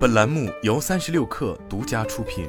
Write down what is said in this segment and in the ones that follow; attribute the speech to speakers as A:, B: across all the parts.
A: 本栏目由三十六氪独家出品。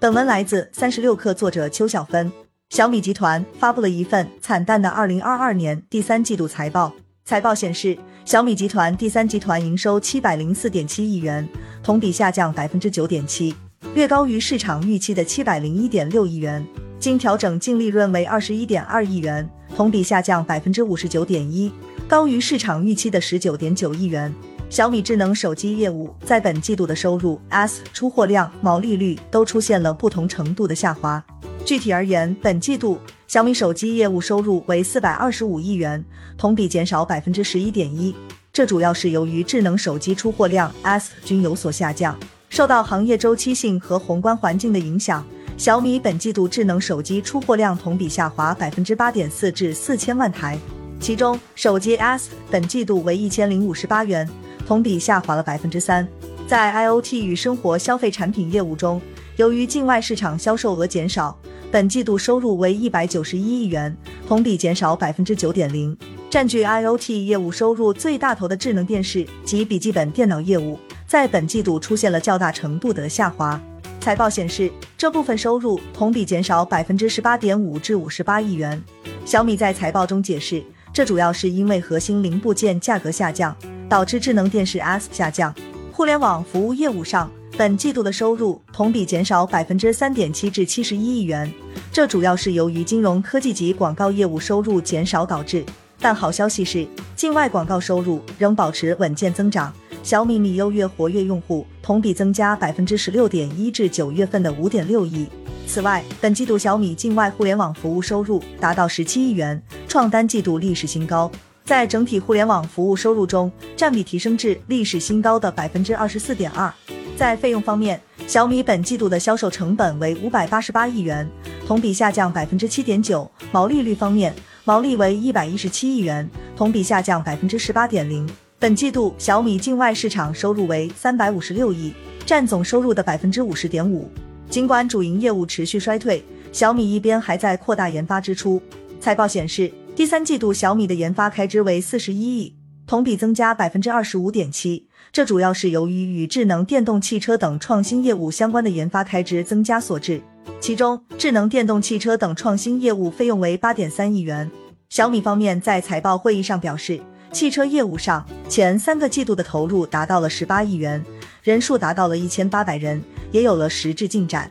B: 本文来自三十六氪，作者邱小芬。小米集团发布了一份惨淡的二零二二年第三季度财报。财报显示，小米集团第三集团营收七百零四点七亿元，同比下降百分之九点七，略高于市场预期的七百零一点六亿元。经调整净利润为二十一点二亿元，同比下降百分之五十九点一，高于市场预期的十九点九亿元。小米智能手机业务在本季度的收入、S 出货量、毛利率都出现了不同程度的下滑。具体而言，本季度小米手机业务收入为四百二十五亿元，同比减少百分之十一点一。这主要是由于智能手机出货量 S 均有所下降，受到行业周期性和宏观环境的影响。小米本季度智能手机出货量同比下滑百分之八点四至四千万台，其中手机 S 本季度为一千零五十八元，同比下滑了百分之三。在 IoT 与生活消费产品业务中，由于境外市场销售额减少，本季度收入为一百九十一亿元，同比减少百分之九点零。占据 IoT 业务收入最大头的智能电视及笔记本电脑业务，在本季度出现了较大程度的下滑。财报显示，这部分收入同比减少百分之十八点五至五十八亿元。小米在财报中解释，这主要是因为核心零部件价格下降，导致智能电视 S 下降。互联网服务业务上，本季度的收入同比减少百分之三点七至七十一亿元，这主要是由于金融科技及广告业务收入减少导致。但好消息是，境外广告收入仍保持稳健增长。小米米优月活跃用户同比增加百分之十六点一至九月份的五点六亿。此外，本季度小米境外互联网服务收入达到十七亿元，创单季度历史新高，在整体互联网服务收入中占比提升至历史新高的百分之二十四点二。在费用方面，小米本季度的销售成本为五百八十八亿元，同比下降百分之七点九。毛利率方面，毛利为一百一十七亿元，同比下降百分之十八点零。本季度小米境外市场收入为三百五十六亿，占总收入的百分之五十点五。尽管主营业务持续衰退，小米一边还在扩大研发支出。财报显示，第三季度小米的研发开支为四十一亿，同比增加百分之二十五点七。这主要是由于与智能电动汽车等创新业务相关的研发开支增加所致。其中，智能电动汽车等创新业务费用为八点三亿元。小米方面在财报会议上表示。汽车业务上，前三个季度的投入达到了十八亿元，人数达到了一千八百人，也有了实质进展。